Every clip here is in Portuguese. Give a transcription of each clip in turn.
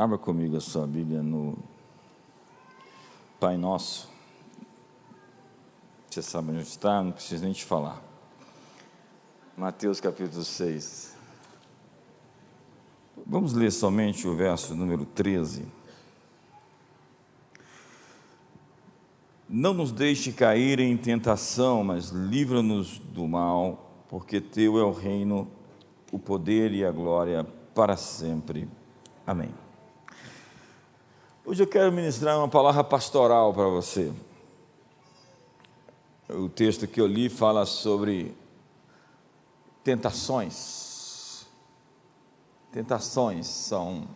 Abra comigo a sua Bíblia no Pai Nosso. Você sabe onde está, não preciso nem te falar. Mateus capítulo 6. Vamos ler somente o verso número 13. Não nos deixe cair em tentação, mas livra-nos do mal, porque teu é o reino, o poder e a glória para sempre. Amém. Hoje eu quero ministrar uma palavra pastoral para você. O texto que eu li fala sobre tentações. Tentações são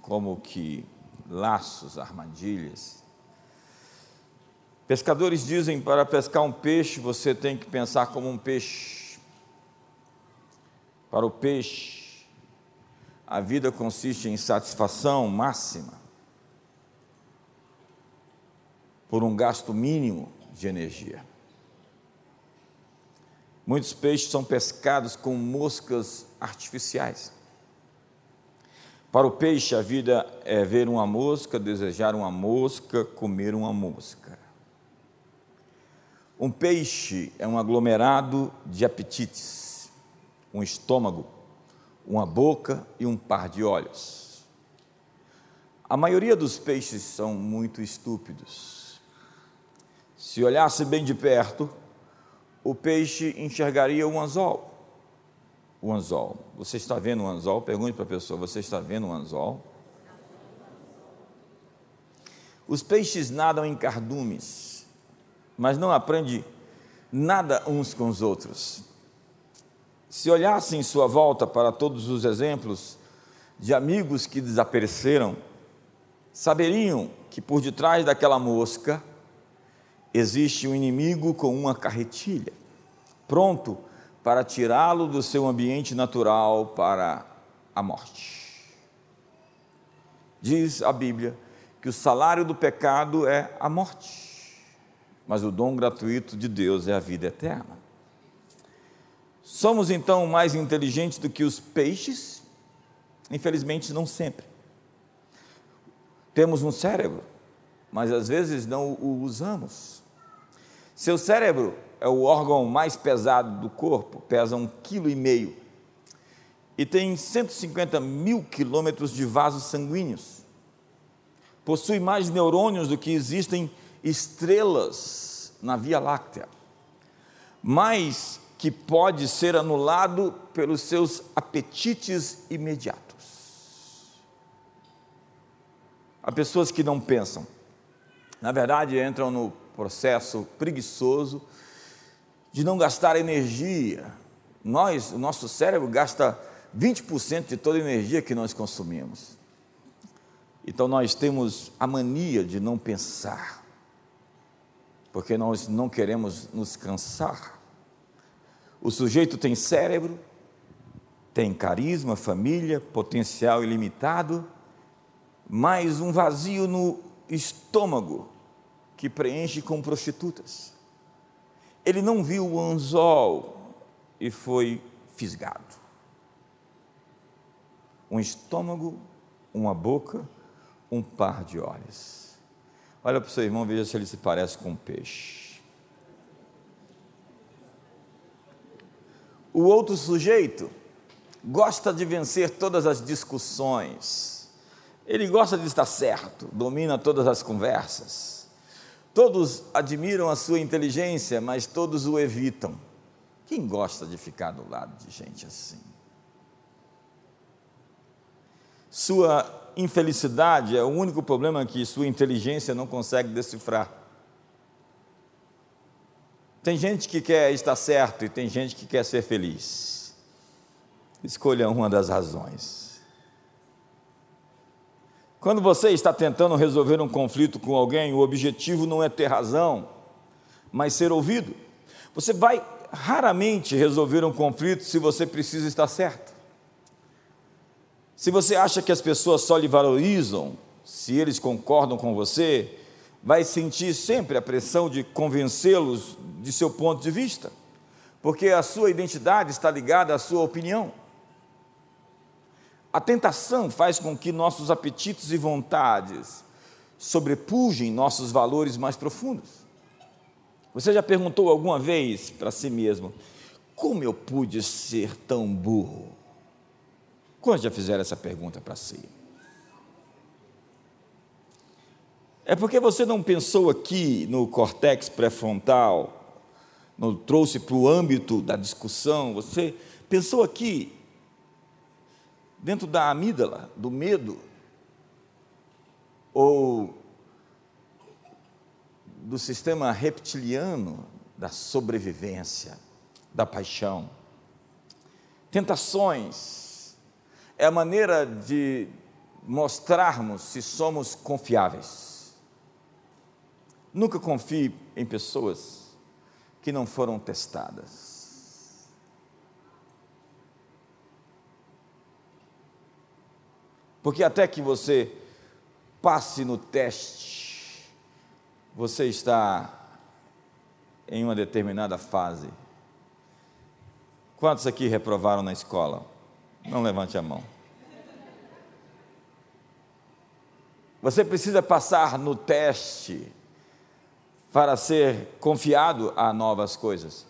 como que laços, armadilhas. Pescadores dizem para pescar um peixe você tem que pensar como um peixe. Para o peixe, a vida consiste em satisfação máxima por um gasto mínimo de energia. Muitos peixes são pescados com moscas artificiais. Para o peixe, a vida é ver uma mosca, desejar uma mosca, comer uma mosca. Um peixe é um aglomerado de apetites, um estômago, uma boca e um par de olhos. A maioria dos peixes são muito estúpidos se olhasse bem de perto, o peixe enxergaria um anzol. O anzol. Você está vendo um anzol? Pergunte para a pessoa: Você está vendo um anzol? Os peixes nadam em cardumes, mas não aprendem nada uns com os outros. Se olhasse em sua volta para todos os exemplos de amigos que desapareceram, saberiam que por detrás daquela mosca existe um inimigo com uma carretilha, pronto para tirá-lo do seu ambiente natural para a morte. Diz a Bíblia que o salário do pecado é a morte, mas o dom gratuito de Deus é a vida eterna. Somos então mais inteligentes do que os peixes? Infelizmente, não sempre. Temos um cérebro, mas às vezes não o usamos. Seu cérebro é o órgão mais pesado do corpo, pesa um quilo e meio e tem 150 mil quilômetros de vasos sanguíneos. Possui mais neurônios do que existem estrelas na Via Láctea, mais que pode ser anulado pelos seus apetites imediatos. Há pessoas que não pensam, na verdade entram no processo preguiçoso de não gastar energia. Nós, o nosso cérebro gasta 20% de toda a energia que nós consumimos. Então nós temos a mania de não pensar, porque nós não queremos nos cansar. O sujeito tem cérebro, tem carisma, família, potencial ilimitado, mas um vazio no estômago que preenche com prostitutas. Ele não viu o anzol e foi fisgado. Um estômago, uma boca, um par de olhos. Olha para o seu irmão, veja se ele se parece com um peixe. O outro sujeito gosta de vencer todas as discussões. Ele gosta de estar certo, domina todas as conversas Todos admiram a sua inteligência, mas todos o evitam. Quem gosta de ficar do lado de gente assim? Sua infelicidade é o único problema que sua inteligência não consegue decifrar. Tem gente que quer estar certo e tem gente que quer ser feliz. Escolha uma das razões. Quando você está tentando resolver um conflito com alguém, o objetivo não é ter razão, mas ser ouvido. Você vai raramente resolver um conflito se você precisa estar certo. Se você acha que as pessoas só lhe valorizam se eles concordam com você, vai sentir sempre a pressão de convencê-los de seu ponto de vista, porque a sua identidade está ligada à sua opinião. A tentação faz com que nossos apetites e vontades sobrepujem nossos valores mais profundos. Você já perguntou alguma vez para si mesmo: como eu pude ser tão burro? Quantos já fizeram essa pergunta para si? É porque você não pensou aqui no córtex pré-frontal, não trouxe para o âmbito da discussão, você pensou aqui, dentro da amígdala, do medo, ou do sistema reptiliano da sobrevivência, da paixão. Tentações é a maneira de mostrarmos se somos confiáveis. Nunca confie em pessoas que não foram testadas. Porque até que você passe no teste, você está em uma determinada fase. Quantos aqui reprovaram na escola? Não levante a mão. Você precisa passar no teste para ser confiado a novas coisas.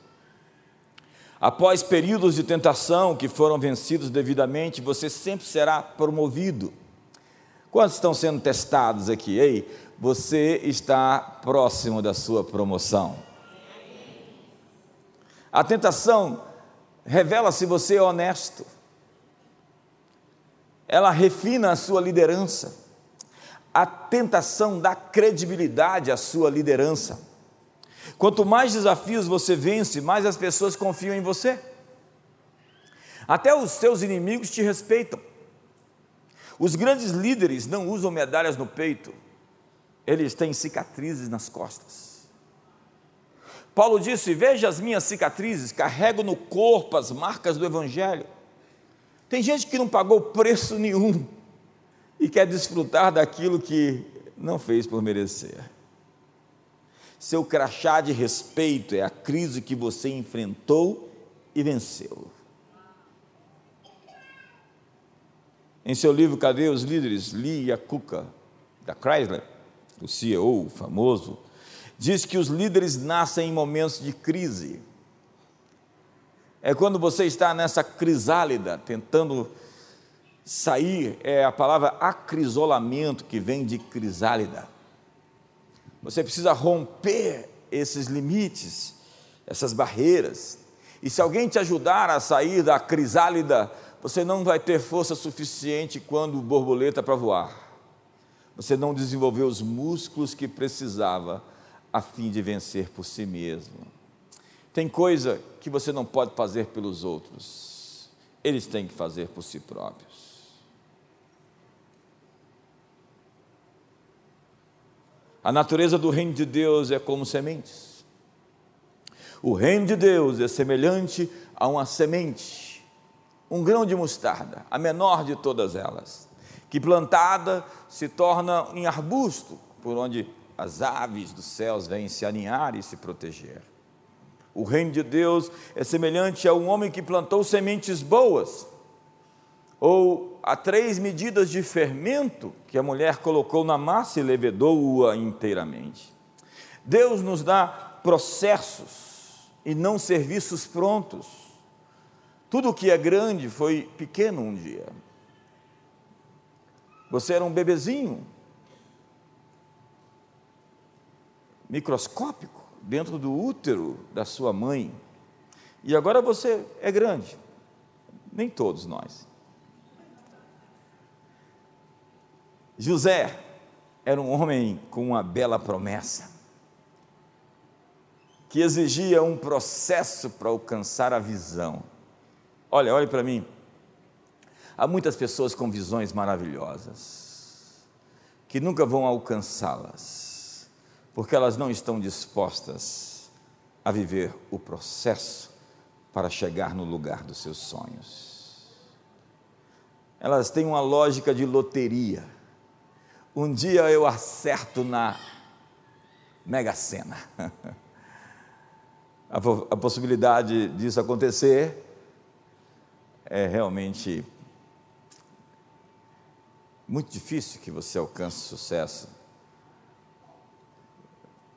Após períodos de tentação que foram vencidos devidamente, você sempre será promovido. Quantos estão sendo testados aqui? Ei, você está próximo da sua promoção. A tentação revela se você é honesto. Ela refina a sua liderança. A tentação dá credibilidade à sua liderança. Quanto mais desafios você vence, mais as pessoas confiam em você. Até os seus inimigos te respeitam. Os grandes líderes não usam medalhas no peito, eles têm cicatrizes nas costas. Paulo disse: Veja as minhas cicatrizes, carrego no corpo as marcas do Evangelho. Tem gente que não pagou preço nenhum e quer desfrutar daquilo que não fez por merecer. Seu crachá de respeito é a crise que você enfrentou e venceu. Em seu livro Cadê os Líderes? Lee Iacocca, da Chrysler, o CEO famoso, diz que os líderes nascem em momentos de crise. É quando você está nessa crisálida, tentando sair, é a palavra acrisolamento que vem de crisálida. Você precisa romper esses limites, essas barreiras. E se alguém te ajudar a sair da crisálida, você não vai ter força suficiente quando borboleta para voar. Você não desenvolveu os músculos que precisava a fim de vencer por si mesmo. Tem coisa que você não pode fazer pelos outros, eles têm que fazer por si próprios. A natureza do reino de Deus é como sementes. O reino de Deus é semelhante a uma semente um grão de mostarda, a menor de todas elas, que plantada se torna em arbusto, por onde as aves dos céus vêm se aninhar e se proteger. O reino de Deus é semelhante a um homem que plantou sementes boas, ou a três medidas de fermento que a mulher colocou na massa e levedou-a inteiramente. Deus nos dá processos e não serviços prontos. Tudo que é grande foi pequeno um dia. Você era um bebezinho, microscópico, dentro do útero da sua mãe. E agora você é grande. Nem todos nós. José era um homem com uma bela promessa, que exigia um processo para alcançar a visão. Olha, olhe para mim. Há muitas pessoas com visões maravilhosas, que nunca vão alcançá-las, porque elas não estão dispostas a viver o processo para chegar no lugar dos seus sonhos. Elas têm uma lógica de loteria. Um dia eu acerto na Mega Sena. a possibilidade disso acontecer é realmente muito difícil que você alcance sucesso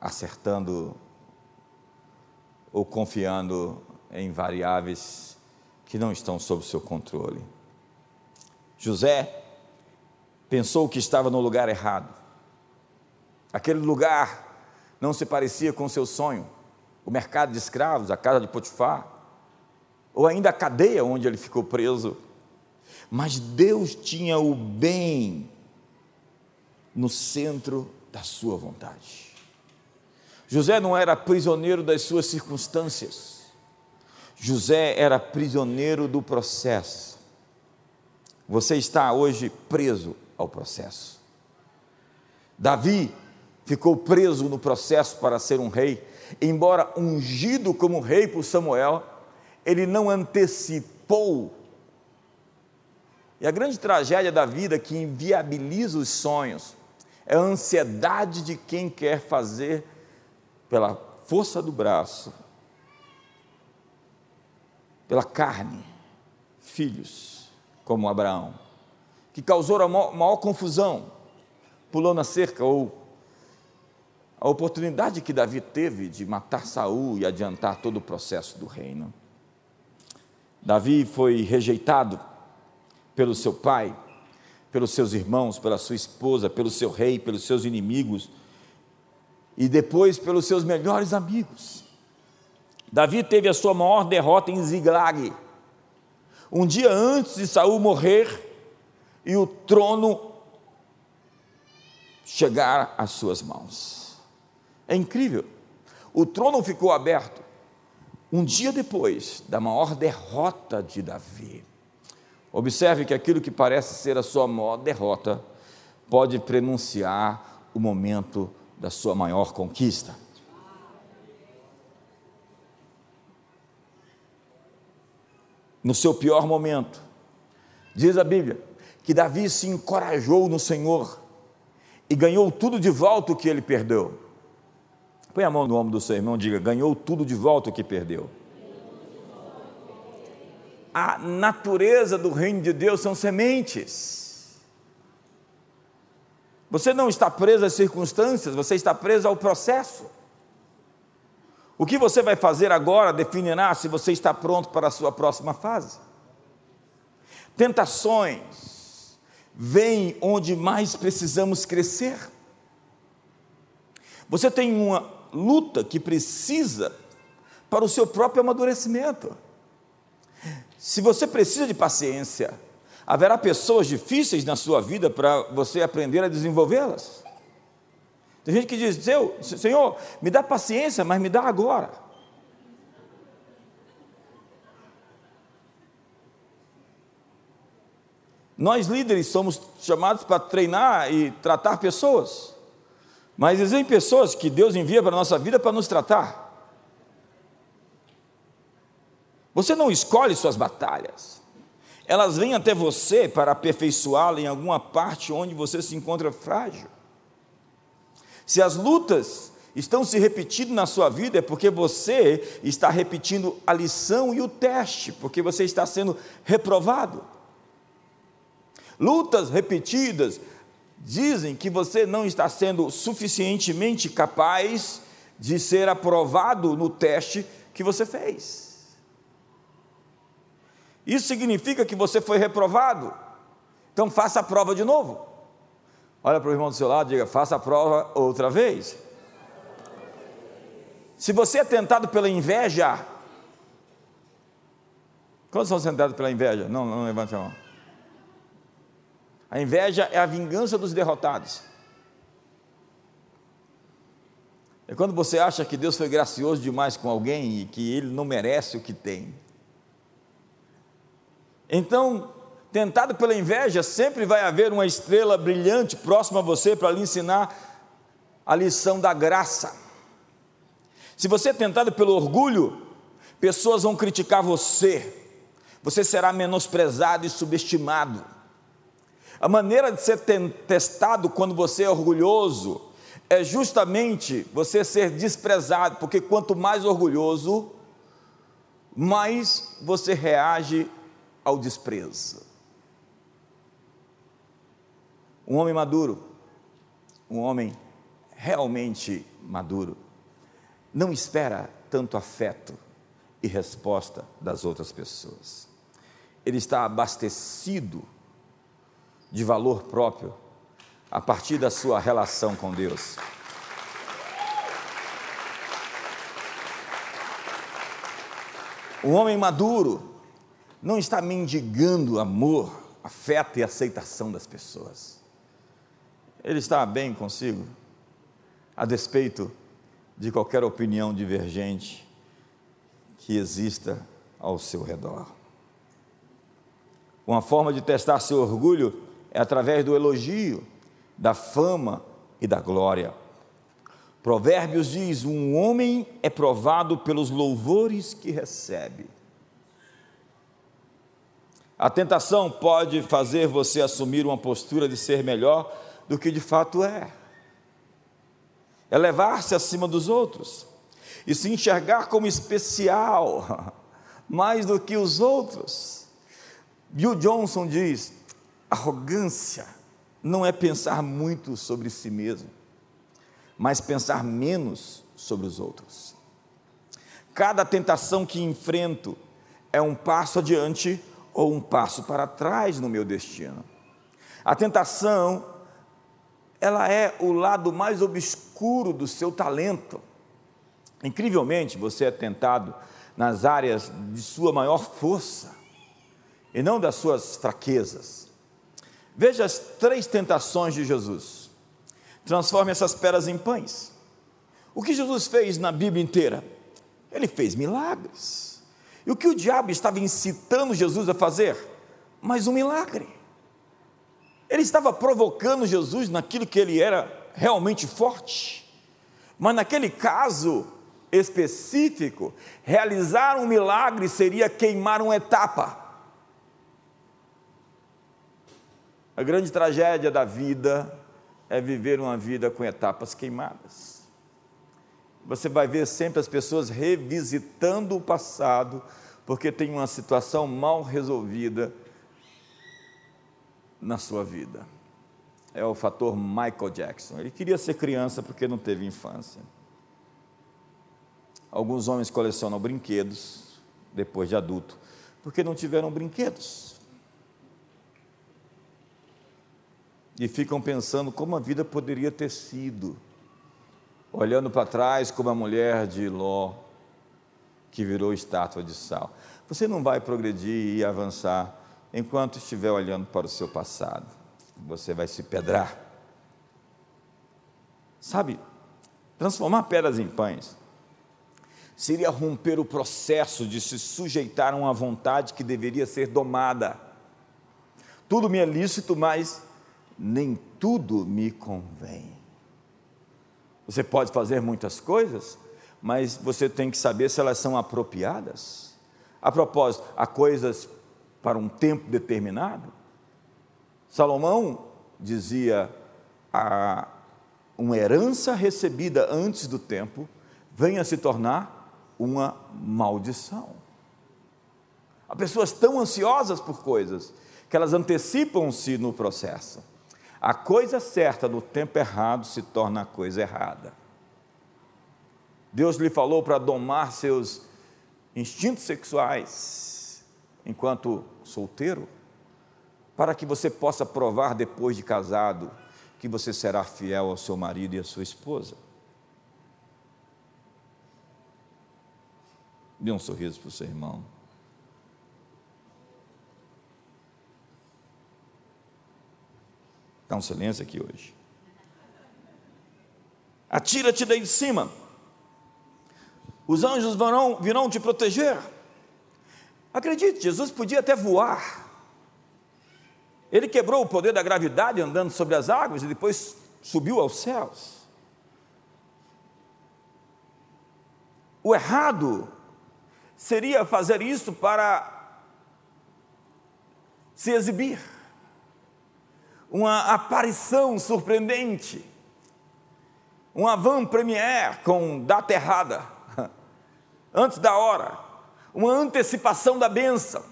acertando ou confiando em variáveis que não estão sob seu controle. José pensou que estava no lugar errado. Aquele lugar não se parecia com seu sonho. O mercado de escravos, a casa de Potifar, ou ainda a cadeia onde ele ficou preso. Mas Deus tinha o bem no centro da sua vontade. José não era prisioneiro das suas circunstâncias. José era prisioneiro do processo. Você está hoje preso ao processo. Davi ficou preso no processo para ser um rei, embora ungido como rei por Samuel, ele não antecipou. E a grande tragédia da vida que inviabiliza os sonhos é a ansiedade de quem quer fazer pela força do braço, pela carne, filhos, como Abraão, que causou a maior, confusão, pulou na cerca ou a oportunidade que Davi teve de matar Saul e adiantar todo o processo do reino. Davi foi rejeitado pelo seu pai, pelos seus irmãos, pela sua esposa, pelo seu rei, pelos seus inimigos e depois pelos seus melhores amigos. Davi teve a sua maior derrota em Ziglag. Um dia antes de Saul morrer e o trono chegar às suas mãos. É incrível. O trono ficou aberto um dia depois da maior derrota de Davi. Observe que aquilo que parece ser a sua maior derrota pode prenunciar o momento da sua maior conquista. No seu pior momento, diz a Bíblia, que Davi se encorajou no Senhor e ganhou tudo de volta o que ele perdeu. Põe a mão no ombro do seu irmão e diga: ganhou tudo de volta o que perdeu. A natureza do reino de Deus são sementes. Você não está preso às circunstâncias, você está preso ao processo. O que você vai fazer agora definirá se você está pronto para a sua próxima fase. Tentações vêm onde mais precisamos crescer. Você tem uma luta que precisa para o seu próprio amadurecimento. Se você precisa de paciência, Haverá pessoas difíceis na sua vida para você aprender a desenvolvê-las. Tem gente que diz: Senhor, me dá paciência, mas me dá agora. Nós líderes somos chamados para treinar e tratar pessoas, mas existem pessoas que Deus envia para a nossa vida para nos tratar. Você não escolhe suas batalhas elas vêm até você para aperfeiçoá-la em alguma parte onde você se encontra frágil. Se as lutas estão se repetindo na sua vida, é porque você está repetindo a lição e o teste, porque você está sendo reprovado. Lutas repetidas dizem que você não está sendo suficientemente capaz de ser aprovado no teste que você fez. Isso significa que você foi reprovado. Então faça a prova de novo. Olha para o irmão do seu lado e diga: faça a prova outra vez. Se você é tentado pela inveja, quantos são tentados pela inveja? Não, não levante a mão. A inveja é a vingança dos derrotados. É quando você acha que Deus foi gracioso demais com alguém e que ele não merece o que tem. Então, tentado pela inveja, sempre vai haver uma estrela brilhante próxima a você para lhe ensinar a lição da graça. Se você é tentado pelo orgulho, pessoas vão criticar você, você será menosprezado e subestimado. A maneira de ser testado quando você é orgulhoso é justamente você ser desprezado, porque quanto mais orgulhoso, mais você reage ao desprezo. Um homem maduro, um homem realmente maduro, não espera tanto afeto e resposta das outras pessoas. Ele está abastecido de valor próprio a partir da sua relação com Deus. O homem maduro não está mendigando amor, afeto e aceitação das pessoas. Ele está bem consigo, a despeito de qualquer opinião divergente que exista ao seu redor. Uma forma de testar seu orgulho é através do elogio, da fama e da glória. Provérbios diz: um homem é provado pelos louvores que recebe. A tentação pode fazer você assumir uma postura de ser melhor do que de fato é. Elevar-se acima dos outros e se enxergar como especial, mais do que os outros. Bill Johnson diz: arrogância não é pensar muito sobre si mesmo, mas pensar menos sobre os outros. Cada tentação que enfrento é um passo adiante ou um passo para trás no meu destino. A tentação, ela é o lado mais obscuro do seu talento. Incrivelmente, você é tentado nas áreas de sua maior força e não das suas fraquezas. Veja as três tentações de Jesus. Transforme essas peras em pães. O que Jesus fez na Bíblia inteira? Ele fez milagres. E o que o diabo estava incitando Jesus a fazer? Mais um milagre. Ele estava provocando Jesus naquilo que ele era realmente forte. Mas naquele caso, específico, realizar um milagre seria queimar uma etapa. A grande tragédia da vida é viver uma vida com etapas queimadas. Você vai ver sempre as pessoas revisitando o passado, porque tem uma situação mal resolvida na sua vida. É o fator Michael Jackson. Ele queria ser criança porque não teve infância. Alguns homens colecionam brinquedos depois de adulto, porque não tiveram brinquedos. E ficam pensando como a vida poderia ter sido, olhando para trás como a mulher de Ló, que virou estátua de sal. Você não vai progredir e avançar enquanto estiver olhando para o seu passado. Você vai se pedrar. Sabe, transformar pedras em pães seria romper o processo de se sujeitar a uma vontade que deveria ser domada. Tudo me é lícito, mas nem tudo me convém. Você pode fazer muitas coisas, mas você tem que saber se elas são apropriadas. A propósito, há coisas para um tempo determinado. Salomão dizia: a uma herança recebida antes do tempo venha se tornar uma maldição. Há pessoas tão ansiosas por coisas que elas antecipam-se no processo. A coisa certa no tempo errado se torna a coisa errada. Deus lhe falou para domar seus instintos sexuais enquanto solteiro, para que você possa provar depois de casado que você será fiel ao seu marido e à sua esposa. Dê um sorriso para o seu irmão. Está um silêncio aqui hoje. Atira-te daí de cima. Os anjos virão, virão te proteger. Acredite, Jesus podia até voar. Ele quebrou o poder da gravidade andando sobre as águas e depois subiu aos céus. O errado seria fazer isso para se exibir. Uma aparição surpreendente. Um avant-première com data errada, antes da hora. Uma antecipação da bênção.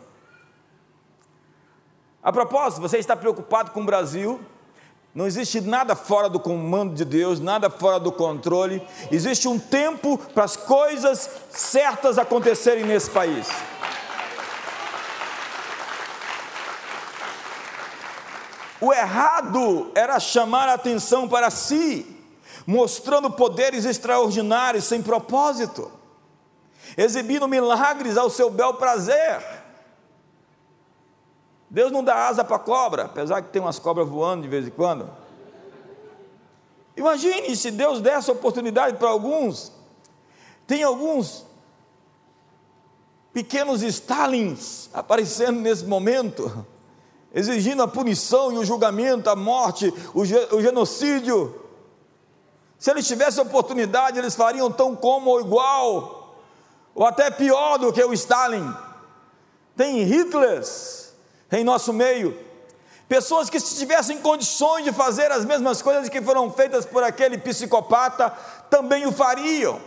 A propósito, você está preocupado com o Brasil, Não existe nada fora do comando de Deus, nada fora do controle. Existe um tempo para as coisas certas acontecerem nesse país. O errado era chamar a atenção para si, mostrando poderes extraordinários sem propósito, exibindo milagres ao seu bel prazer. Deus não dá asa para cobra, apesar que tem umas cobras voando de vez em quando. Imagine se Deus desse oportunidade para alguns. Tem alguns pequenos Stalins aparecendo nesse momento, exigindo a punição e o julgamento, a morte, o, o genocídio. Se eles tivessem oportunidade, eles fariam tão como ou igual, ou até pior do que o Stalin. Tem Hitlers em nosso meio. Pessoas que, se tivessem condições de fazer as mesmas coisas que foram feitas por aquele psicopata, também o fariam.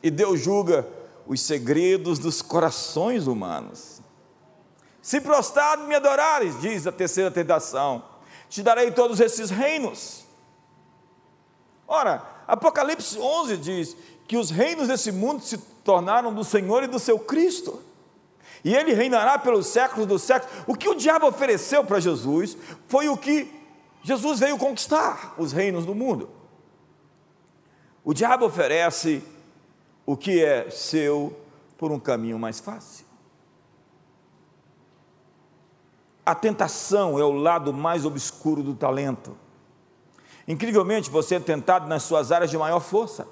E Deus julga os segredos dos corações humanos. Se prostrado me adorares, diz a terceira tentação, te darei todos esses reinos. Ora, Apocalipse 11 diz que os reinos desse mundo se tornaram do Senhor e do seu Cristo e ele reinará pelos séculos dos séculos. O que o diabo ofereceu para Jesus foi o que Jesus veio conquistar os reinos do mundo. O diabo oferece o que é seu por um caminho mais fácil. A tentação é o lado mais obscuro do talento. Incrivelmente, você é tentado nas suas áreas de maior força.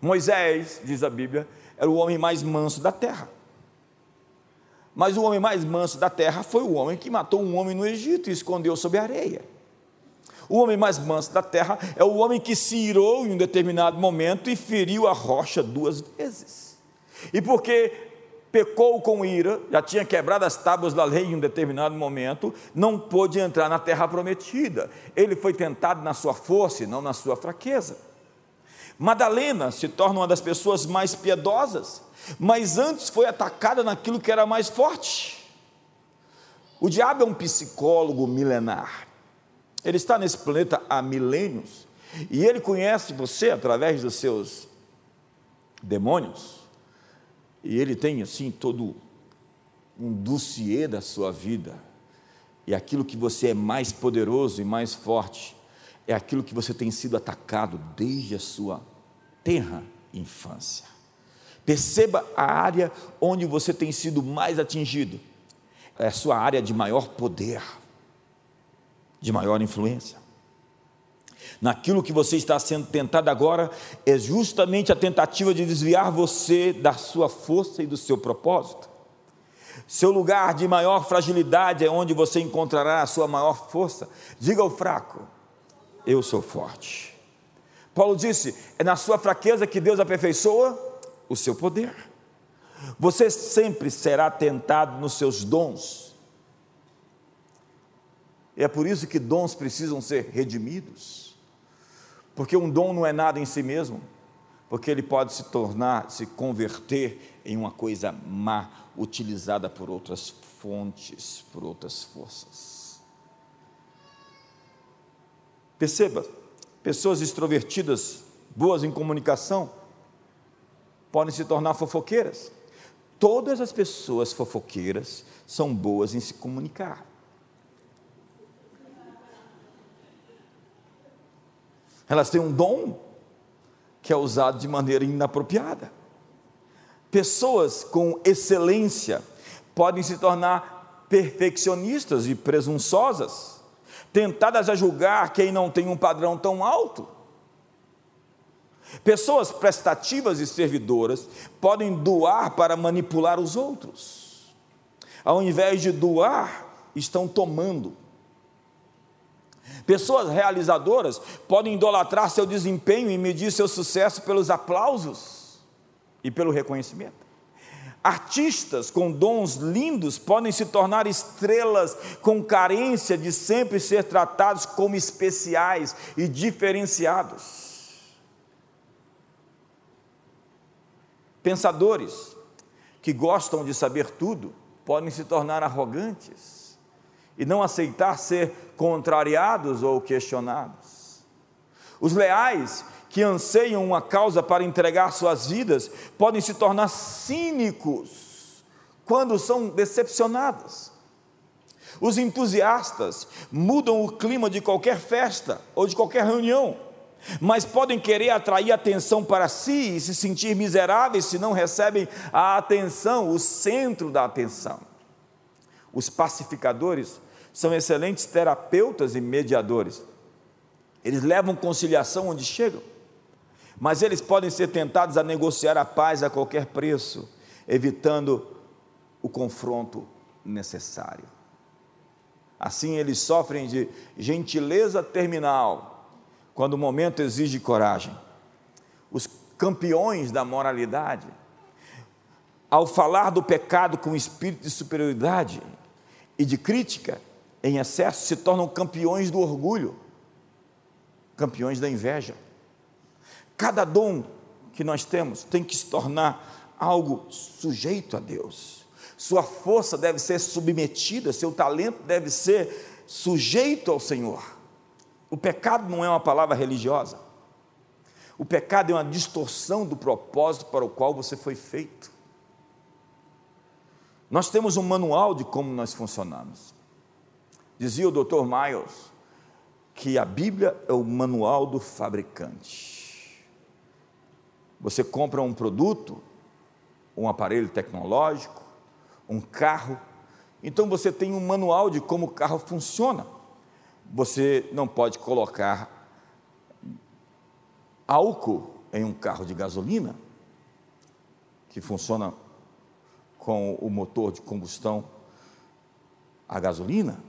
Moisés, diz a Bíblia, era o homem mais manso da terra. Mas o homem mais manso da terra foi o homem que matou um homem no Egito e escondeu sob a areia. O homem mais manso da terra é o homem que se irou em um determinado momento e feriu a rocha duas vezes. E porque pecou com ira, já tinha quebrado as tábuas da lei em um determinado momento, não pôde entrar na terra prometida. Ele foi tentado na sua força e não na sua fraqueza. Madalena se torna uma das pessoas mais piedosas, mas antes foi atacada naquilo que era mais forte. O diabo é um psicólogo milenar. Ele está nesse planeta há milênios e ele conhece você através dos seus demônios. E ele tem assim todo um dossiê da sua vida. E aquilo que você é mais poderoso e mais forte é aquilo que você tem sido atacado desde a sua tenra infância. Perceba a área onde você tem sido mais atingido. É a sua área de maior poder, de maior influência. Naquilo que você está sendo tentado agora, é justamente a tentativa de desviar você da sua força e do seu propósito. Seu lugar de maior fragilidade é onde você encontrará a sua maior força. Diga ao fraco: Eu sou forte. Paulo disse: é na sua fraqueza que Deus aperfeiçoa o seu poder. Você sempre será tentado nos seus dons. É por isso que dons precisam ser redimidos. Porque um dom não é nada em si mesmo, porque ele pode se tornar, se converter em uma coisa má, utilizada por outras fontes, por outras forças. Perceba, pessoas extrovertidas, boas em comunicação, podem se tornar fofoqueiras. Todas as pessoas fofoqueiras são boas em se comunicar. Elas têm um dom que é usado de maneira inapropriada. Pessoas com excelência podem se tornar perfeccionistas e presunçosas, tentadas a julgar quem não tem um padrão tão alto. Pessoas prestativas e servidoras podem doar para manipular os outros. Ao invés de doar, estão tomando. Pessoas realizadoras podem idolatrar seu desempenho e medir seu sucesso pelos aplausos e pelo reconhecimento. Artistas com dons lindos podem se tornar estrelas com carência de sempre ser tratados como especiais e diferenciados. Pensadores que gostam de saber tudo podem se tornar arrogantes e não aceitar ser contrariados ou questionados. Os leais que anseiam uma causa para entregar suas vidas podem se tornar cínicos quando são decepcionados. Os entusiastas mudam o clima de qualquer festa ou de qualquer reunião, mas podem querer atrair atenção para si e se sentir miseráveis se não recebem a atenção, o centro da atenção. Os pacificadores são excelentes terapeutas e mediadores. Eles levam conciliação onde chegam, mas eles podem ser tentados a negociar a paz a qualquer preço, evitando o confronto necessário. Assim, eles sofrem de gentileza terminal, quando o momento exige coragem. Os campeões da moralidade, ao falar do pecado com espírito de superioridade e de crítica em excesso, se tornam campeões do orgulho, campeões da inveja. Cada dom que nós temos tem que se tornar algo sujeito a Deus sua força deve ser submetida, seu talento deve ser sujeito ao Senhor. O pecado não é uma palavra religiosa. O pecado é uma distorção do propósito para o qual você foi feito. Nós temos um manual de como nós funcionamos. Dizia o Dr. Miles que a Bíblia é o manual do fabricante. Você compra um produto, um aparelho tecnológico, um carro. Então você tem um manual de como o carro funciona. Você não pode colocar álcool em um carro de gasolina, que funciona com o motor de combustão a gasolina.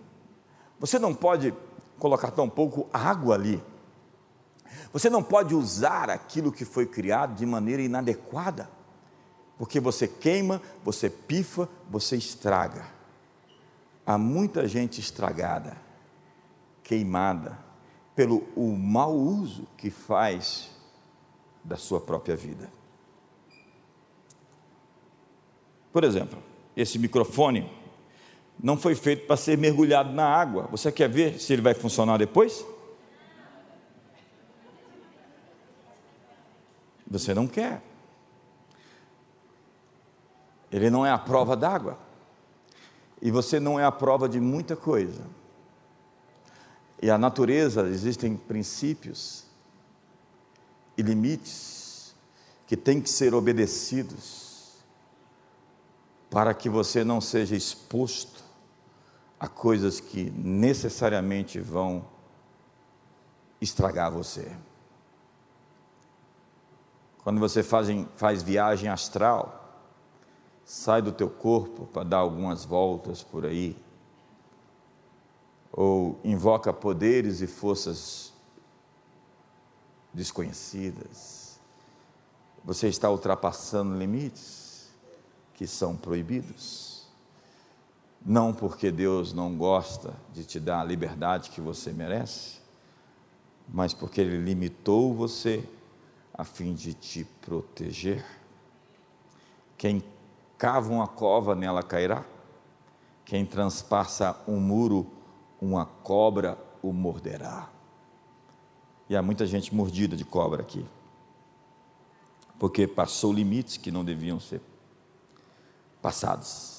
Você não pode colocar tão pouco água ali. Você não pode usar aquilo que foi criado de maneira inadequada porque você queima, você pifa, você estraga. Há muita gente estragada, queimada, pelo o mau uso que faz da sua própria vida. Por exemplo, esse microfone não foi feito para ser mergulhado na água. Você quer ver se ele vai funcionar depois? Você não quer. Ele não é a prova d'água. E você não é a prova de muita coisa. E a natureza, existem princípios e limites que têm que ser obedecidos para que você não seja exposto a coisas que necessariamente vão estragar você. Quando você faz, faz viagem astral, sai do teu corpo para dar algumas voltas por aí, ou invoca poderes e forças desconhecidas, você está ultrapassando limites que são proibidos. Não porque Deus não gosta de te dar a liberdade que você merece, mas porque Ele limitou você a fim de te proteger. Quem cava uma cova, nela cairá. Quem transpassa um muro, uma cobra o morderá. E há muita gente mordida de cobra aqui, porque passou limites que não deviam ser passados.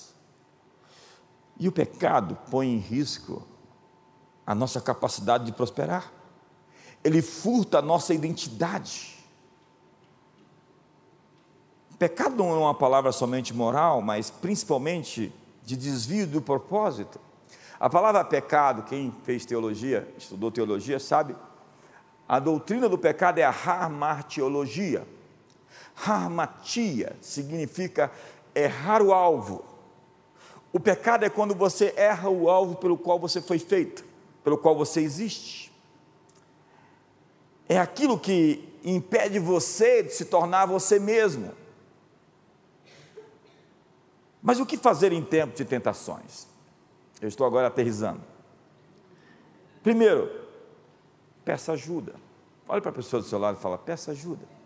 E o pecado põe em risco a nossa capacidade de prosperar, ele furta a nossa identidade Pecado não é uma palavra somente moral, mas principalmente de desvio do propósito. A palavra pecado, quem fez teologia, estudou teologia, sabe, a doutrina do pecado é a harmatiologia. Harmatia significa errar o alvo. O pecado é quando você erra o alvo pelo qual você foi feito, pelo qual você existe. É aquilo que impede você de se tornar você mesmo. Mas o que fazer em tempo de tentações? Eu estou agora aterrizando. Primeiro, peça ajuda. Olhe para a pessoa do seu lado e fala: peça ajuda.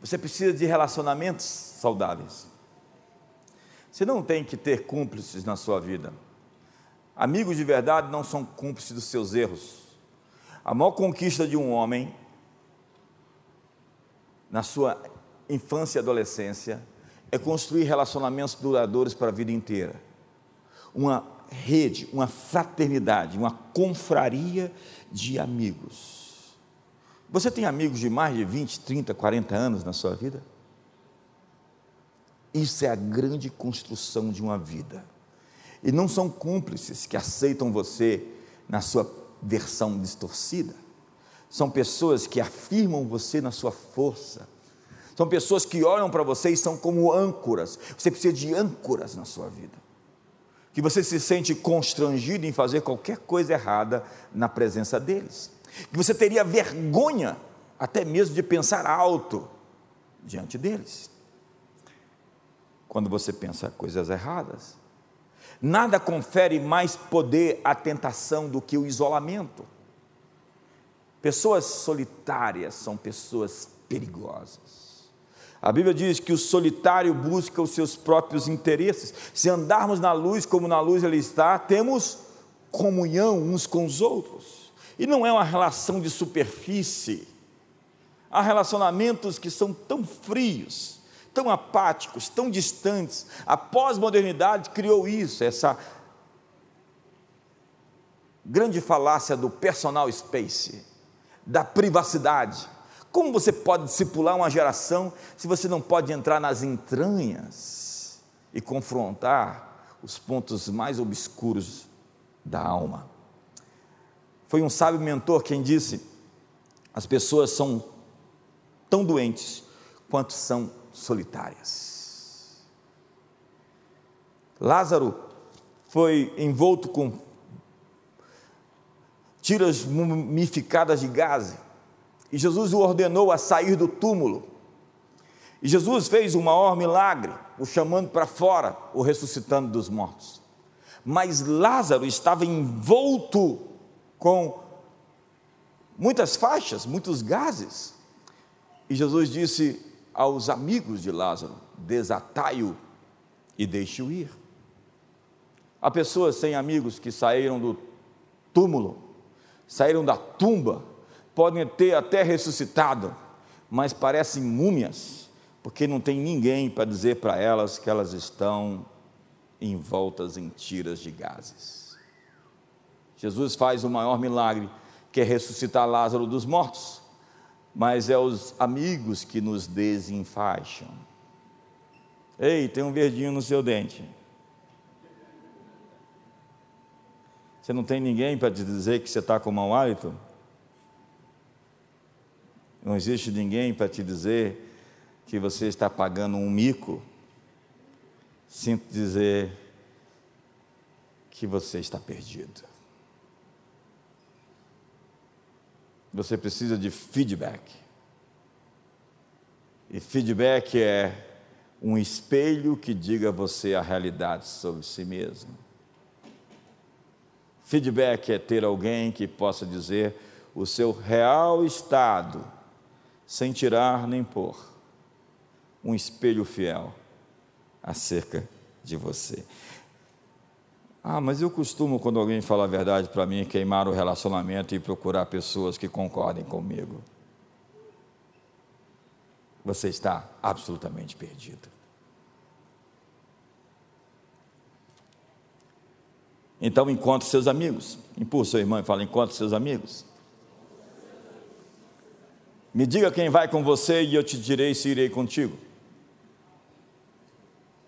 Você precisa de relacionamentos saudáveis. Você não tem que ter cúmplices na sua vida. Amigos de verdade não são cúmplices dos seus erros. A maior conquista de um homem, na sua infância e adolescência, é construir relacionamentos duradouros para a vida inteira. Uma rede, uma fraternidade, uma confraria de amigos. Você tem amigos de mais de 20, 30, 40 anos na sua vida? Isso é a grande construção de uma vida. E não são cúmplices que aceitam você na sua versão distorcida. São pessoas que afirmam você na sua força. São pessoas que olham para você e são como âncoras. Você precisa de âncoras na sua vida. Que você se sente constrangido em fazer qualquer coisa errada na presença deles. Que você teria vergonha até mesmo de pensar alto diante deles quando você pensa coisas erradas. Nada confere mais poder à tentação do que o isolamento. Pessoas solitárias são pessoas perigosas. A Bíblia diz que o solitário busca os seus próprios interesses. Se andarmos na luz como na luz ele está, temos comunhão uns com os outros. E não é uma relação de superfície. Há relacionamentos que são tão frios tão apáticos, tão distantes. A pós-modernidade criou isso, essa grande falácia do personal space, da privacidade. Como você pode discipular uma geração se você não pode entrar nas entranhas e confrontar os pontos mais obscuros da alma? Foi um sábio mentor quem disse: as pessoas são tão doentes quanto são solitárias. Lázaro foi envolto com tiras mumificadas de gaze, e Jesus o ordenou a sair do túmulo. E Jesus fez o maior milagre, o chamando para fora, o ressuscitando dos mortos. Mas Lázaro estava envolto com muitas faixas, muitos gases. E Jesus disse: aos amigos de Lázaro: desatai-o e deixe-o ir. Há pessoas sem amigos que saíram do túmulo, saíram da tumba, podem ter até ressuscitado, mas parecem múmias, porque não tem ninguém para dizer para elas que elas estão envoltas em tiras de gases. Jesus faz o maior milagre, que é ressuscitar Lázaro dos mortos mas é os amigos que nos desenfaixam. Ei, tem um verdinho no seu dente. Você não tem ninguém para te dizer que você está com mau hálito? Não existe ninguém para te dizer que você está pagando um mico? Sinto dizer que você está perdido. Você precisa de feedback. E feedback é um espelho que diga a você a realidade sobre si mesmo. Feedback é ter alguém que possa dizer o seu real estado, sem tirar nem pôr. Um espelho fiel acerca de você. Ah, mas eu costumo, quando alguém fala a verdade para mim, queimar o relacionamento e procurar pessoas que concordem comigo. Você está absolutamente perdido. Então encontre seus amigos. Impulsa seu irmão e fala: encontre seus amigos. Me diga quem vai com você e eu te direi se irei contigo.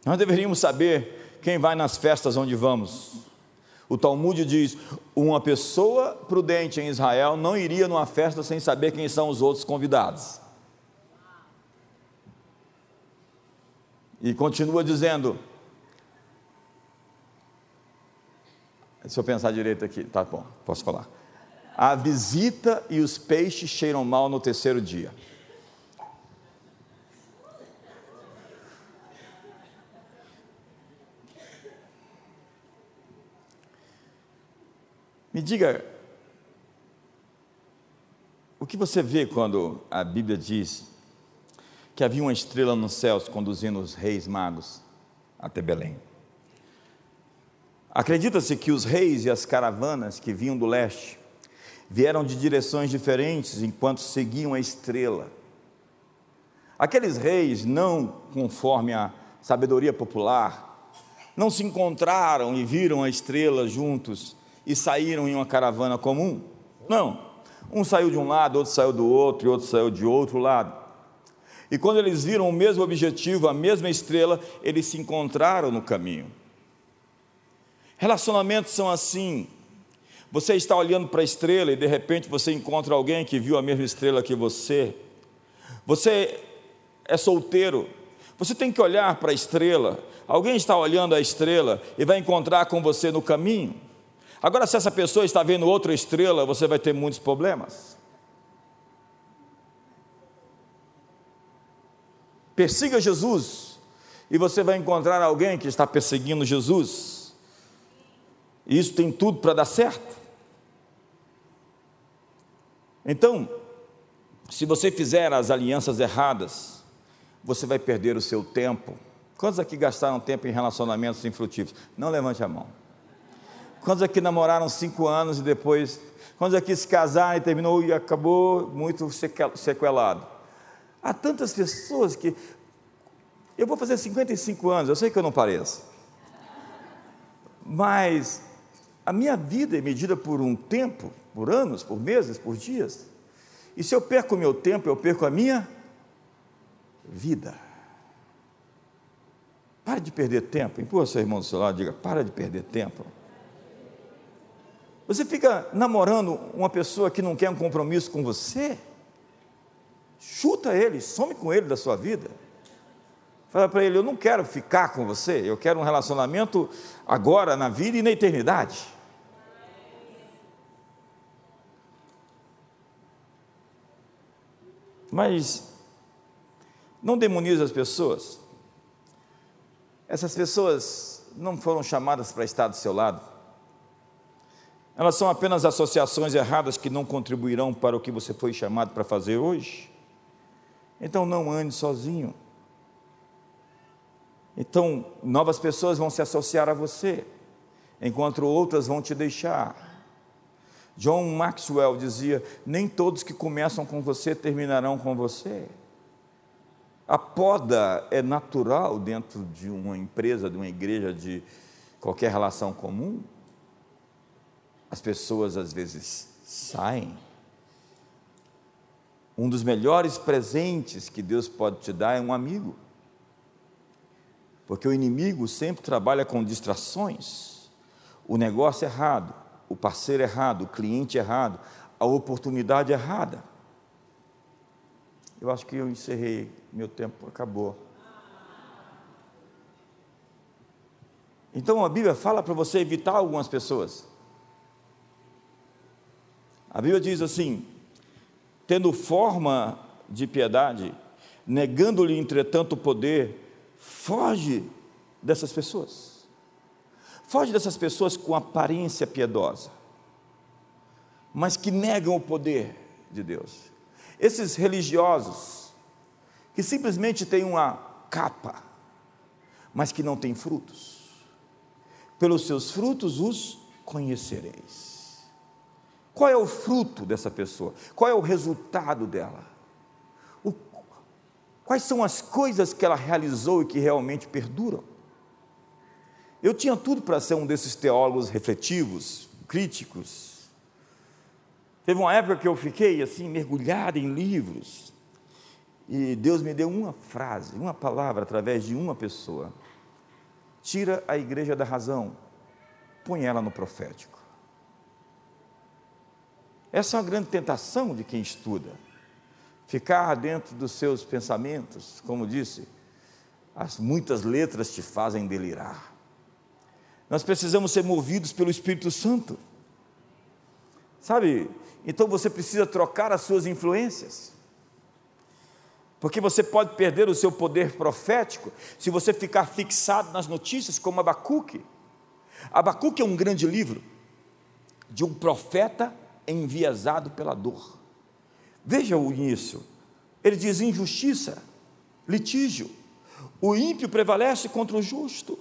Nós deveríamos saber quem vai nas festas onde vamos. O Talmud diz: uma pessoa prudente em Israel não iria numa festa sem saber quem são os outros convidados. E continua dizendo: Deixa eu pensar direito aqui, tá bom, posso falar. A visita e os peixes cheiram mal no terceiro dia. Me diga, o que você vê quando a Bíblia diz que havia uma estrela nos céus conduzindo os reis magos até Belém. Acredita-se que os reis e as caravanas que vinham do leste vieram de direções diferentes enquanto seguiam a estrela. Aqueles reis, não conforme a sabedoria popular, não se encontraram e viram a estrela juntos e saíram em uma caravana comum. Não. Um saiu de um lado, outro saiu do outro e outro saiu de outro lado. E quando eles viram o mesmo objetivo, a mesma estrela, eles se encontraram no caminho. Relacionamentos são assim. Você está olhando para a estrela e de repente você encontra alguém que viu a mesma estrela que você. Você é solteiro. Você tem que olhar para a estrela. Alguém está olhando a estrela e vai encontrar com você no caminho. Agora, se essa pessoa está vendo outra estrela, você vai ter muitos problemas. Persiga Jesus, e você vai encontrar alguém que está perseguindo Jesus. E isso tem tudo para dar certo. Então, se você fizer as alianças erradas, você vai perder o seu tempo. Quantos aqui gastaram tempo em relacionamentos infrutíferos? Não levante a mão. Quantos aqui namoraram cinco anos e depois. Quantos aqui se casaram e terminou e acabou muito sequelado? Há tantas pessoas que. Eu vou fazer 55 anos, eu sei que eu não pareço. Mas a minha vida é medida por um tempo, por anos, por meses, por dias. E se eu perco o meu tempo, eu perco a minha vida. Pare de perder tempo. Empurra seu irmão do seu lado e diga: para de perder tempo. Você fica namorando uma pessoa que não quer um compromisso com você? Chuta ele, some com ele da sua vida. Fala para ele: Eu não quero ficar com você, eu quero um relacionamento agora, na vida e na eternidade. Mas não demonize as pessoas. Essas pessoas não foram chamadas para estar do seu lado. Elas são apenas associações erradas que não contribuirão para o que você foi chamado para fazer hoje. Então não ande sozinho. Então, novas pessoas vão se associar a você, enquanto outras vão te deixar. John Maxwell dizia: Nem todos que começam com você terminarão com você. A poda é natural dentro de uma empresa, de uma igreja, de qualquer relação comum. As pessoas às vezes saem um dos melhores presentes que Deus pode te dar é um amigo. Porque o inimigo sempre trabalha com distrações, o negócio errado, o parceiro errado, o cliente errado, a oportunidade errada. Eu acho que eu encerrei, meu tempo acabou. Então a Bíblia fala para você evitar algumas pessoas. A Bíblia diz assim: tendo forma de piedade, negando-lhe, entretanto, o poder, foge dessas pessoas. Foge dessas pessoas com aparência piedosa, mas que negam o poder de Deus. Esses religiosos, que simplesmente têm uma capa, mas que não têm frutos. Pelos seus frutos os conhecereis. Qual é o fruto dessa pessoa? Qual é o resultado dela? O, quais são as coisas que ela realizou e que realmente perduram? Eu tinha tudo para ser um desses teólogos refletivos, críticos. Teve uma época que eu fiquei assim, mergulhado em livros, e Deus me deu uma frase, uma palavra através de uma pessoa. Tira a igreja da razão, põe ela no profético. Essa é uma grande tentação de quem estuda. Ficar dentro dos seus pensamentos, como disse, as muitas letras te fazem delirar. Nós precisamos ser movidos pelo Espírito Santo. Sabe? Então você precisa trocar as suas influências. Porque você pode perder o seu poder profético se você ficar fixado nas notícias, como Abacuque. Abacuque é um grande livro de um profeta enviesado pela dor. Veja o início. Ele diz injustiça, litígio. O ímpio prevalece contra o justo.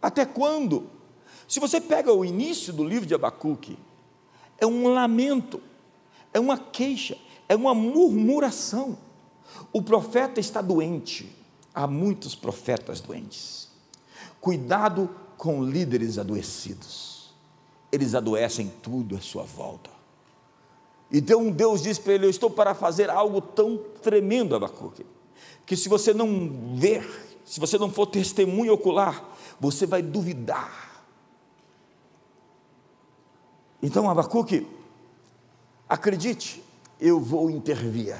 Até quando? Se você pega o início do livro de Abacuque, é um lamento, é uma queixa, é uma murmuração. O profeta está doente. Há muitos profetas doentes. Cuidado com líderes adoecidos. Eles adoecem tudo à sua volta. Então Deus diz para ele: Eu estou para fazer algo tão tremendo, Abacuque, que se você não ver, se você não for testemunho ocular, você vai duvidar. Então, Abacuque, acredite, eu vou intervir,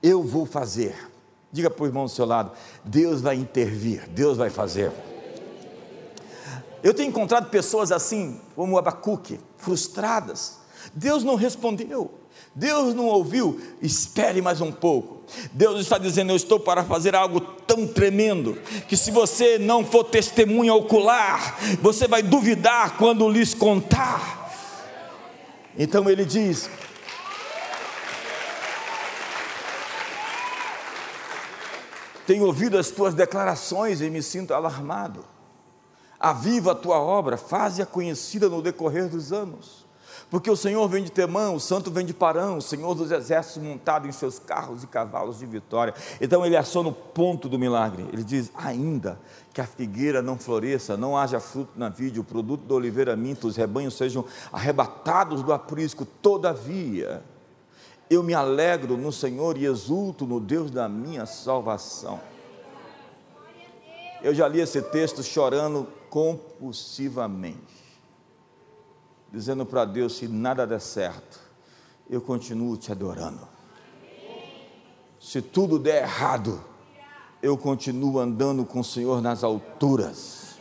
eu vou fazer. Diga para o irmão do seu lado: Deus vai intervir, Deus vai fazer. Eu tenho encontrado pessoas assim, como Abacuque, frustradas. Deus não respondeu, Deus não ouviu, espere mais um pouco. Deus está dizendo: Eu estou para fazer algo tão tremendo, que se você não for testemunha ocular, você vai duvidar quando lhes contar. Então ele diz: Tenho ouvido as tuas declarações e me sinto alarmado. Aviva a tua obra, faze-a conhecida no decorrer dos anos. Porque o Senhor vem de Temã, o Santo vem de Parão, o Senhor dos exércitos montado em seus carros e cavalos de vitória. Então ele achou no ponto do milagre. Ele diz: ainda que a figueira não floresça, não haja fruto na vide, o produto da oliveira minta, os rebanhos sejam arrebatados do aprisco, todavia eu me alegro no Senhor e exulto no Deus da minha salvação. Eu já li esse texto chorando compulsivamente, dizendo para Deus: se nada der certo, eu continuo te adorando. Se tudo der errado, eu continuo andando com o Senhor nas alturas.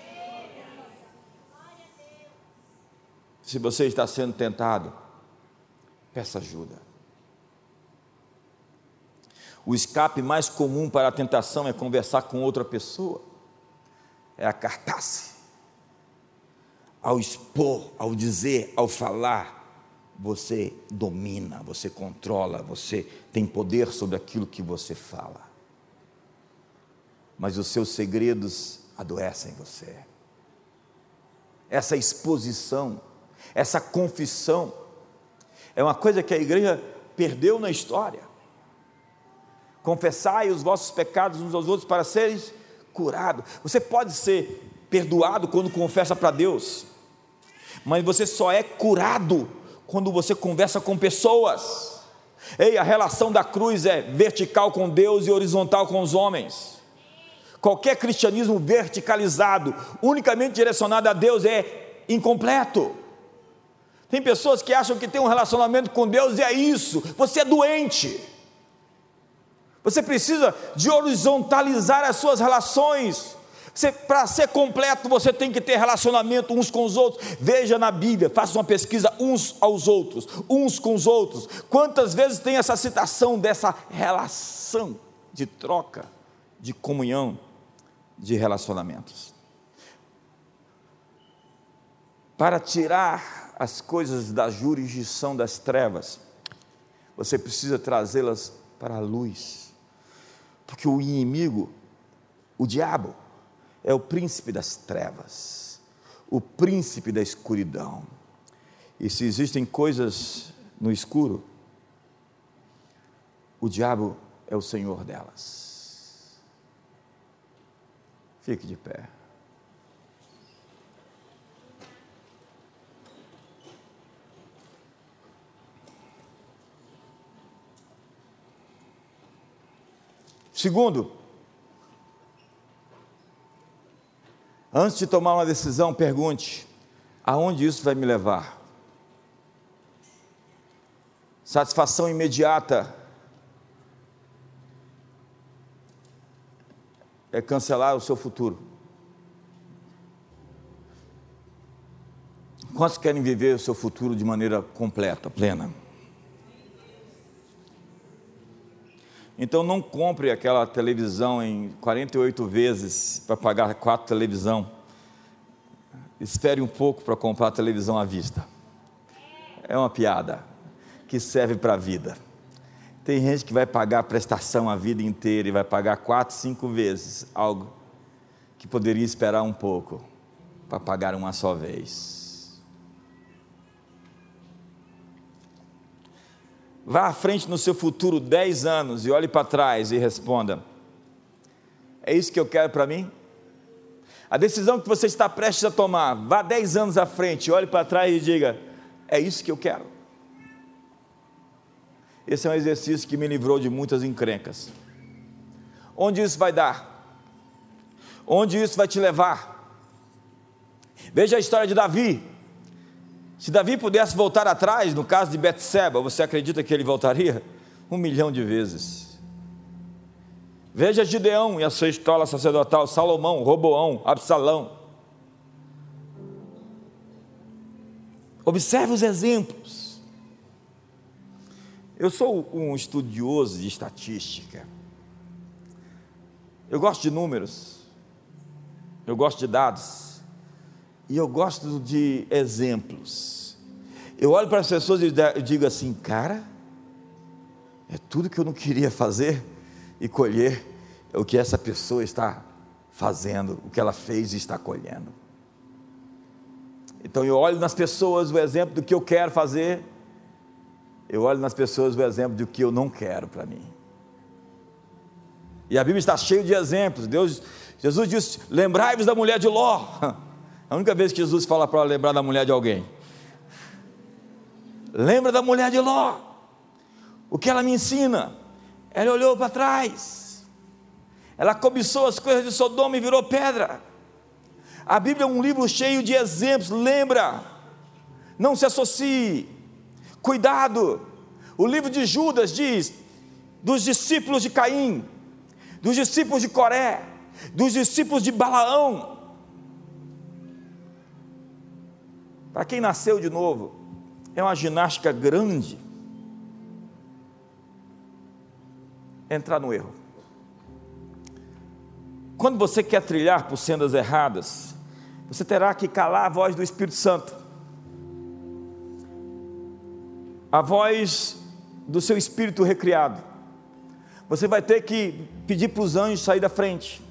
Se você está sendo tentado, peça ajuda. O escape mais comum para a tentação é conversar com outra pessoa, é a cartace. Ao expor, ao dizer, ao falar, você domina, você controla, você tem poder sobre aquilo que você fala. Mas os seus segredos adoecem você. Essa exposição, essa confissão, é uma coisa que a igreja perdeu na história confessai os vossos pecados uns aos outros para seres curados. Você pode ser perdoado quando confessa para Deus, mas você só é curado quando você conversa com pessoas. Ei, a relação da cruz é vertical com Deus e horizontal com os homens. Qualquer cristianismo verticalizado, unicamente direcionado a Deus, é incompleto. Tem pessoas que acham que tem um relacionamento com Deus e é isso, você é doente. Você precisa de horizontalizar as suas relações. Para ser completo, você tem que ter relacionamento uns com os outros. Veja na Bíblia, faça uma pesquisa uns aos outros, uns com os outros. Quantas vezes tem essa citação dessa relação de troca, de comunhão, de relacionamentos? Para tirar as coisas da jurisdição das trevas, você precisa trazê-las para a luz. Porque o inimigo, o diabo, é o príncipe das trevas, o príncipe da escuridão. E se existem coisas no escuro, o diabo é o senhor delas. Fique de pé. Segundo, antes de tomar uma decisão, pergunte: aonde isso vai me levar? Satisfação imediata é cancelar o seu futuro. Quantos querem viver o seu futuro de maneira completa, plena? Então não compre aquela televisão em 48 vezes para pagar quatro televisão. Espere um pouco para comprar a televisão à vista. É uma piada que serve para a vida. Tem gente que vai pagar a prestação a vida inteira e vai pagar quatro, cinco vezes algo que poderia esperar um pouco para pagar uma só vez. Vá à frente no seu futuro dez anos e olhe para trás e responda: É isso que eu quero para mim? A decisão que você está prestes a tomar, vá dez anos à frente, olhe para trás e diga: É isso que eu quero. Esse é um exercício que me livrou de muitas encrencas. Onde isso vai dar? Onde isso vai te levar? Veja a história de Davi. Se Davi pudesse voltar atrás, no caso de Betseba, você acredita que ele voltaria? Um milhão de vezes. Veja Gideão e a sua história sacerdotal, Salomão, Roboão, Absalão. Observe os exemplos. Eu sou um estudioso de estatística. Eu gosto de números. Eu gosto de dados. E eu gosto de exemplos. Eu olho para as pessoas e digo assim, cara, é tudo que eu não queria fazer e colher é o que essa pessoa está fazendo, o que ela fez e está colhendo. Então eu olho nas pessoas o exemplo do que eu quero fazer, eu olho nas pessoas o exemplo do que eu não quero para mim. E a Bíblia está cheia de exemplos. Deus Jesus disse: Lembrai-vos da mulher de Ló. A única vez que Jesus fala para lembrar da mulher de alguém. Lembra da mulher de Ló. O que ela me ensina? Ela olhou para trás. Ela cobiçou as coisas de Sodoma e virou pedra. A Bíblia é um livro cheio de exemplos. Lembra? Não se associe. Cuidado. O livro de Judas diz: dos discípulos de Caim, dos discípulos de Coré, dos discípulos de Balaão. Para quem nasceu de novo, é uma ginástica grande entrar no erro. Quando você quer trilhar por sendas erradas, você terá que calar a voz do Espírito Santo, a voz do seu espírito recriado. Você vai ter que pedir para os anjos sair da frente.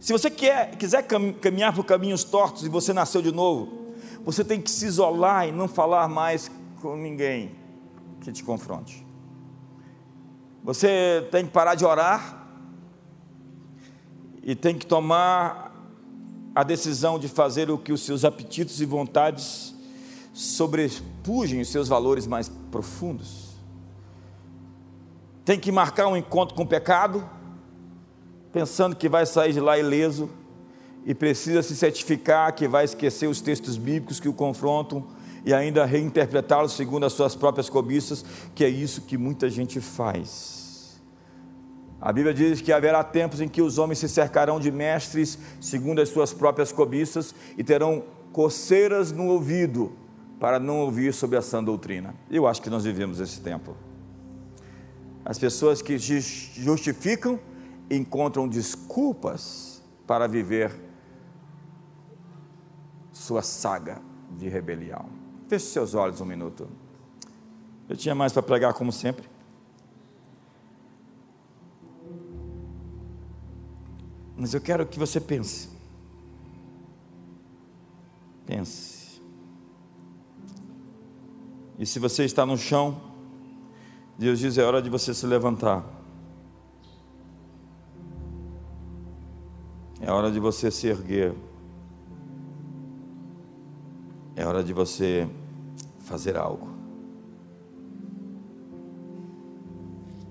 Se você quer, quiser caminhar por caminhos tortos e você nasceu de novo, você tem que se isolar e não falar mais com ninguém que te confronte. Você tem que parar de orar e tem que tomar a decisão de fazer o que os seus apetites e vontades sobrepujem os seus valores mais profundos. Tem que marcar um encontro com o pecado pensando que vai sair de lá ileso e precisa se certificar que vai esquecer os textos bíblicos que o confrontam e ainda reinterpretá-los segundo as suas próprias cobiças, que é isso que muita gente faz. A Bíblia diz que haverá tempos em que os homens se cercarão de mestres segundo as suas próprias cobiças e terão coceiras no ouvido para não ouvir sobre a sã doutrina. Eu acho que nós vivemos esse tempo. As pessoas que justificam encontram desculpas para viver sua saga de rebelião. Feche seus olhos um minuto. Eu tinha mais para pregar, como sempre. Mas eu quero que você pense. Pense. E se você está no chão, Deus diz: é hora de você se levantar. É hora de você se erguer. É hora de você fazer algo.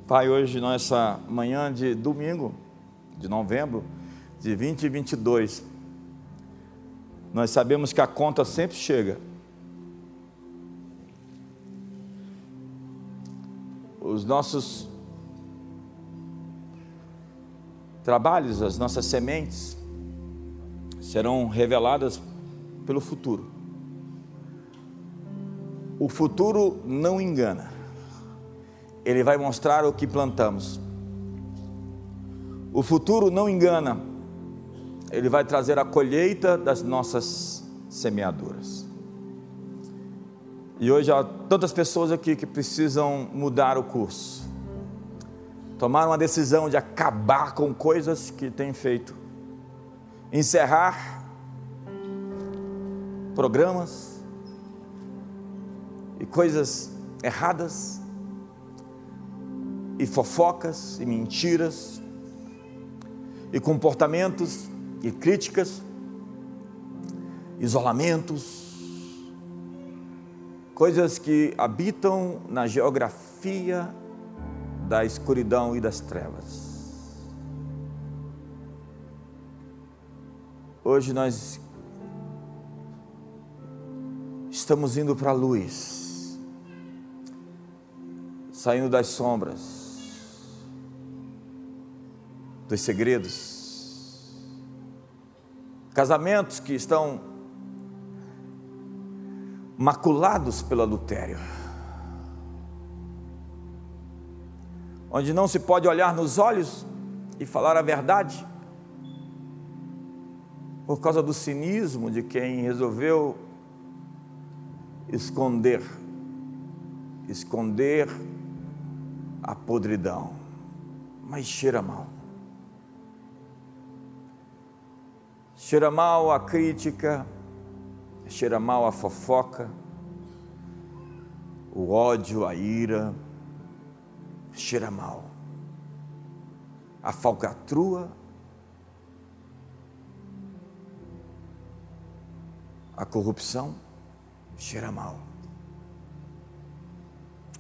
Pai, hoje, nessa manhã de domingo, de novembro de 2022, nós sabemos que a conta sempre chega. Os nossos trabalhos, as nossas sementes, serão reveladas pelo futuro. O futuro não engana, ele vai mostrar o que plantamos. O futuro não engana, ele vai trazer a colheita das nossas semeaduras. E hoje há tantas pessoas aqui que precisam mudar o curso, tomar uma decisão de acabar com coisas que têm feito, encerrar programas e coisas erradas, e fofocas e mentiras, e comportamentos e críticas, isolamentos, coisas que habitam na geografia da escuridão e das trevas. Hoje nós estamos indo para a luz, saindo das sombras, dos segredos, casamentos que estão maculados pelo adultério. Onde não se pode olhar nos olhos e falar a verdade, por causa do cinismo de quem resolveu esconder, esconder a podridão, mas cheira mal. Cheira mal a crítica, cheira mal a fofoca, o ódio, a ira, cheira mal. A falcatrua, a corrupção, cheira mal.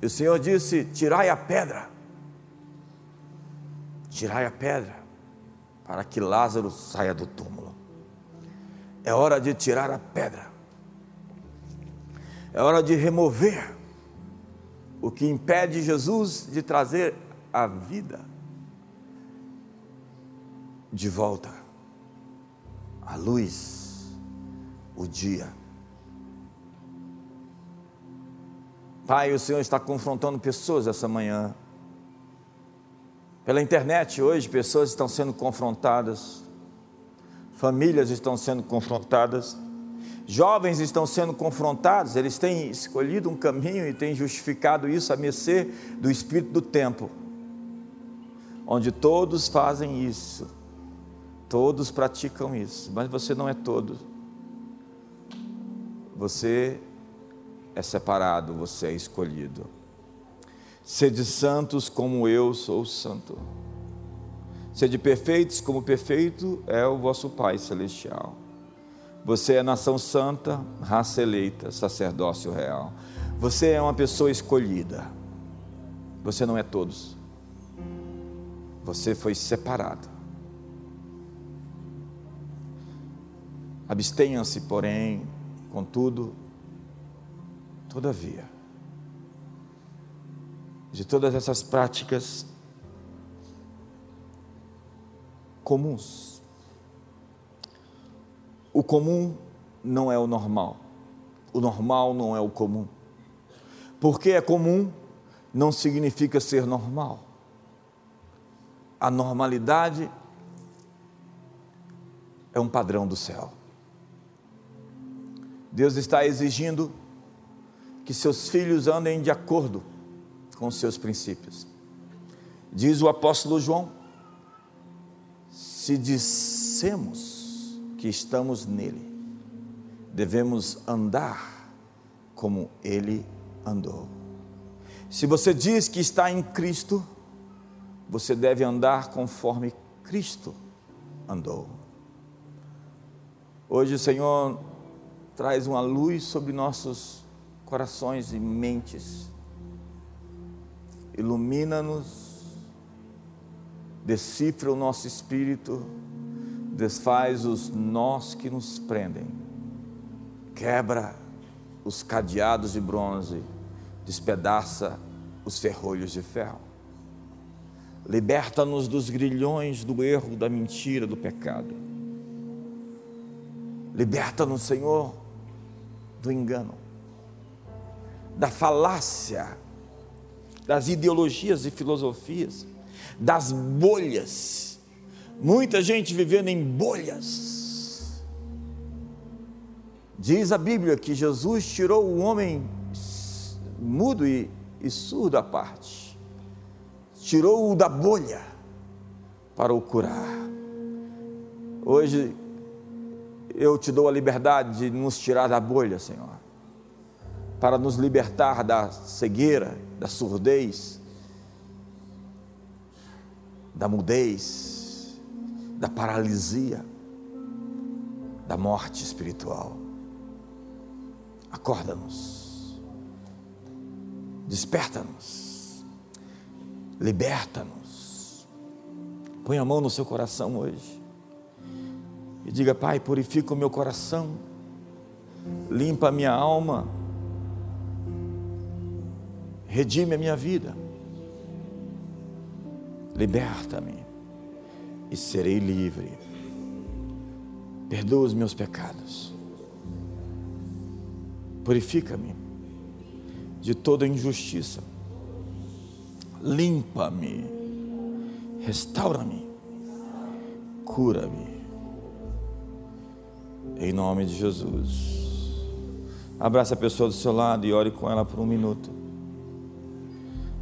E o Senhor disse: Tirai a pedra, tirai a pedra, para que Lázaro saia do túmulo. É hora de tirar a pedra. É hora de remover o que impede Jesus de trazer a vida de volta, a luz, o dia. Pai, o Senhor está confrontando pessoas essa manhã. Pela internet hoje, pessoas estão sendo confrontadas, famílias estão sendo confrontadas. Jovens estão sendo confrontados, eles têm escolhido um caminho e têm justificado isso a mercê do espírito do tempo, onde todos fazem isso, todos praticam isso, mas você não é todo. Você é separado, você é escolhido. Sede santos como eu sou santo. Sede perfeitos como perfeito é o vosso Pai celestial. Você é nação santa, raça eleita, sacerdócio real. Você é uma pessoa escolhida. Você não é todos. Você foi separado. Abstenham-se, porém, contudo, todavia, de todas essas práticas comuns o comum não é o normal. O normal não é o comum. Porque é comum não significa ser normal. A normalidade é um padrão do céu. Deus está exigindo que seus filhos andem de acordo com seus princípios. Diz o apóstolo João: se dissemos que estamos nele, devemos andar como ele andou. Se você diz que está em Cristo, você deve andar conforme Cristo andou. Hoje o Senhor traz uma luz sobre nossos corações e mentes, ilumina-nos, decifra o nosso espírito desfaz os nós que nos prendem, quebra os cadeados de bronze, despedaça os ferrolhos de ferro. Liberta-nos dos grilhões do erro, da mentira, do pecado. Liberta-nos, Senhor, do engano, da falácia, das ideologias e filosofias, das bolhas Muita gente vivendo em bolhas. Diz a Bíblia que Jesus tirou o homem mudo e, e surdo à parte, tirou-o da bolha para o curar. Hoje eu te dou a liberdade de nos tirar da bolha, Senhor, para nos libertar da cegueira, da surdez, da mudez, da paralisia, da morte espiritual. Acorda-nos, desperta-nos, liberta-nos. Põe a mão no seu coração hoje. E diga: Pai, purifica o meu coração, limpa a minha alma, redime a minha vida, liberta-me e serei livre. Perdoa os meus pecados, purifica-me de toda injustiça, limpa-me, restaura-me, cura-me em nome de Jesus. Abraça a pessoa do seu lado e ore com ela por um minuto.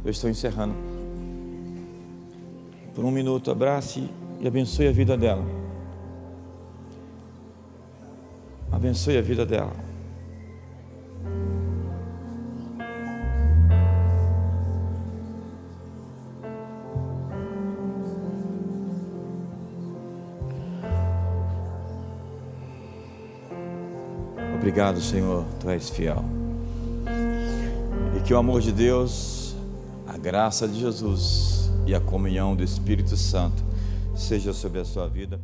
Eu estou encerrando. Por um minuto, abrace e abençoe a vida dela. Abençoe a vida dela. Obrigado, Senhor, tu és fiel. E que o amor de Deus, graça de Jesus e a comunhão do Espírito Santo seja sobre a sua vida.